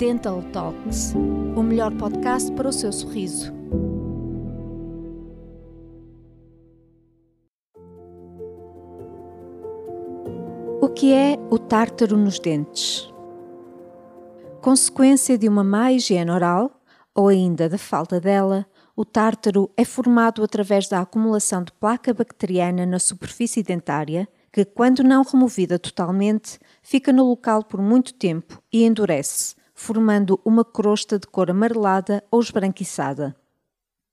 Dental Talks, o melhor podcast para o seu sorriso. O que é o tártaro nos dentes? Consequência de uma má higiene oral, ou ainda da falta dela, o tártaro é formado através da acumulação de placa bacteriana na superfície dentária, que, quando não removida totalmente, fica no local por muito tempo e endurece, formando uma crosta de cor amarelada ou esbranquiçada.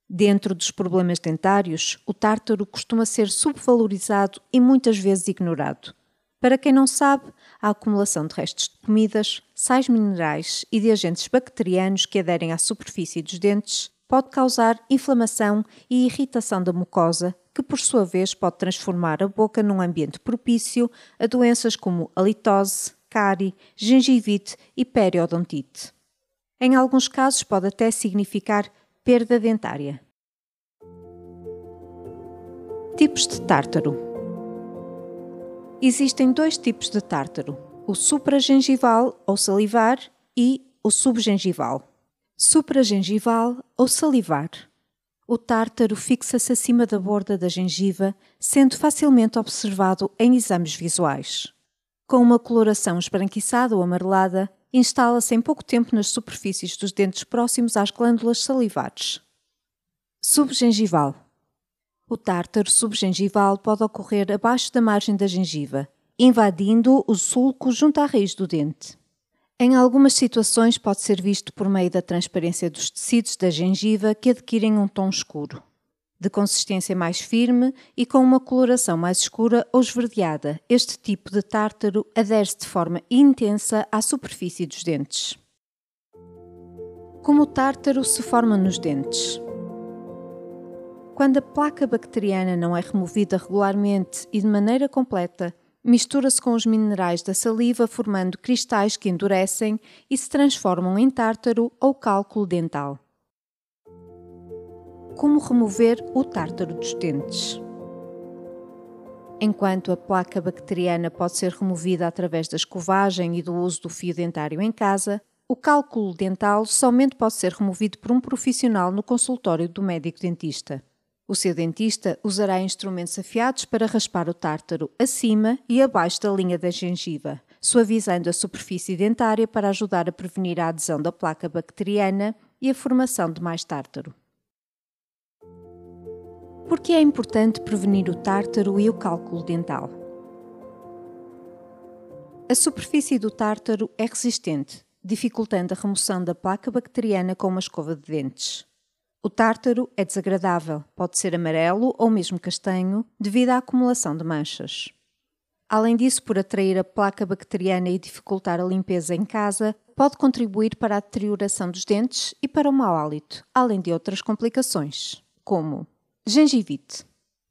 Dentro dos problemas dentários, o tártaro costuma ser subvalorizado e muitas vezes ignorado. Para quem não sabe, a acumulação de restos de comidas, sais minerais e de agentes bacterianos que aderem à superfície dos dentes pode causar inflamação e irritação da mucosa, que por sua vez pode transformar a boca num ambiente propício a doenças como a litose, cárie, gengivite e periodontite. Em alguns casos pode até significar perda dentária. Tipos de tártaro. Existem dois tipos de tártaro: o supragengival ou salivar e o subgengival supragengival ou salivar. O tártaro fixa-se acima da borda da gengiva, sendo facilmente observado em exames visuais. Com uma coloração esbranquiçada ou amarelada, instala-se em pouco tempo nas superfícies dos dentes próximos às glândulas salivares. Subgengival. O tártaro subgengival pode ocorrer abaixo da margem da gengiva, invadindo o sulco junto à raiz do dente. Em algumas situações pode ser visto por meio da transparência dos tecidos da gengiva que adquirem um tom escuro, de consistência mais firme e com uma coloração mais escura ou esverdeada. Este tipo de tártaro adere-se de forma intensa à superfície dos dentes. Como o tártaro se forma nos dentes? Quando a placa bacteriana não é removida regularmente e de maneira completa, mistura-se com os minerais da saliva, formando cristais que endurecem e se transformam em tártaro ou cálculo dental. Como remover o tártaro dos dentes? Enquanto a placa bacteriana pode ser removida através da escovagem e do uso do fio dentário em casa, o cálculo dental somente pode ser removido por um profissional no consultório do médico dentista. O seu dentista usará instrumentos afiados para raspar o tártaro acima e abaixo da linha da gengiva, suavizando a superfície dentária para ajudar a prevenir a adesão da placa bacteriana e a formação de mais tártaro. Por que é importante prevenir o tártaro e o cálculo dental? A superfície do tártaro é resistente, dificultando a remoção da placa bacteriana com uma escova de dentes. O tártaro é desagradável, pode ser amarelo ou mesmo castanho, devido à acumulação de manchas. Além disso, por atrair a placa bacteriana e dificultar a limpeza em casa, pode contribuir para a deterioração dos dentes e para o mau hálito, além de outras complicações, como gengivite.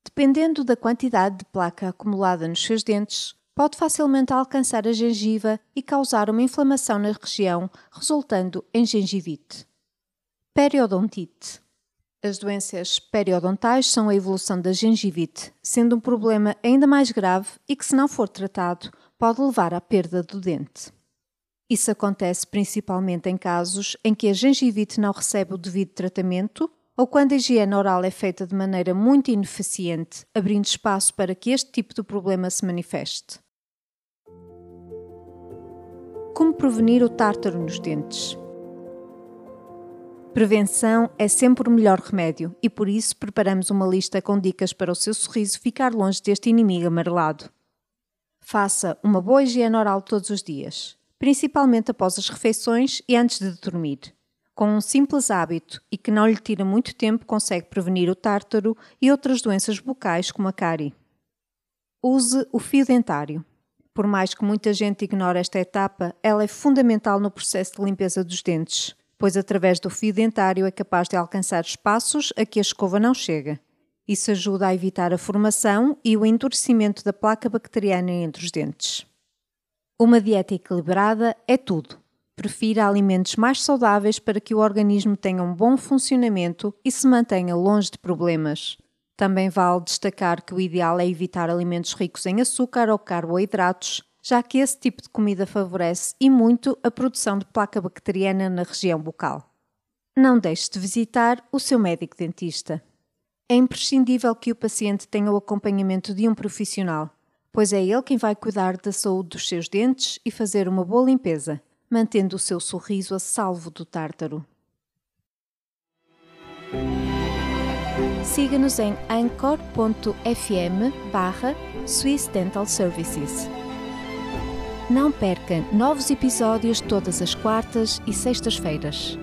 Dependendo da quantidade de placa acumulada nos seus dentes, pode facilmente alcançar a gengiva e causar uma inflamação na região, resultando em gengivite. Periodontite. As doenças periodontais são a evolução da gengivite, sendo um problema ainda mais grave e que, se não for tratado, pode levar à perda do dente. Isso acontece principalmente em casos em que a gengivite não recebe o devido tratamento ou quando a higiene oral é feita de maneira muito ineficiente, abrindo espaço para que este tipo de problema se manifeste. Como prevenir o tártaro nos dentes? Prevenção é sempre o melhor remédio e por isso preparamos uma lista com dicas para o seu sorriso ficar longe deste inimigo amarelado. Faça uma boa higiene oral todos os dias, principalmente após as refeições e antes de dormir. Com um simples hábito e que não lhe tira muito tempo, consegue prevenir o tártaro e outras doenças bucais como a cárie. Use o fio dentário. Por mais que muita gente ignore esta etapa, ela é fundamental no processo de limpeza dos dentes pois através do fio dentário é capaz de alcançar espaços a que a escova não chega. Isso ajuda a evitar a formação e o endurecimento da placa bacteriana entre os dentes. Uma dieta equilibrada é tudo. Prefira alimentos mais saudáveis para que o organismo tenha um bom funcionamento e se mantenha longe de problemas. Também vale destacar que o ideal é evitar alimentos ricos em açúcar ou carboidratos, já que esse tipo de comida favorece e muito a produção de placa bacteriana na região bucal. Não deixe de visitar o seu médico dentista. É imprescindível que o paciente tenha o acompanhamento de um profissional, pois é ele quem vai cuidar da saúde dos seus dentes e fazer uma boa limpeza, mantendo o seu sorriso a salvo do tártaro. Siga-nos em anchor.fm barra Swiss Dental Services. Não perca novos episódios todas as quartas e sextas-feiras.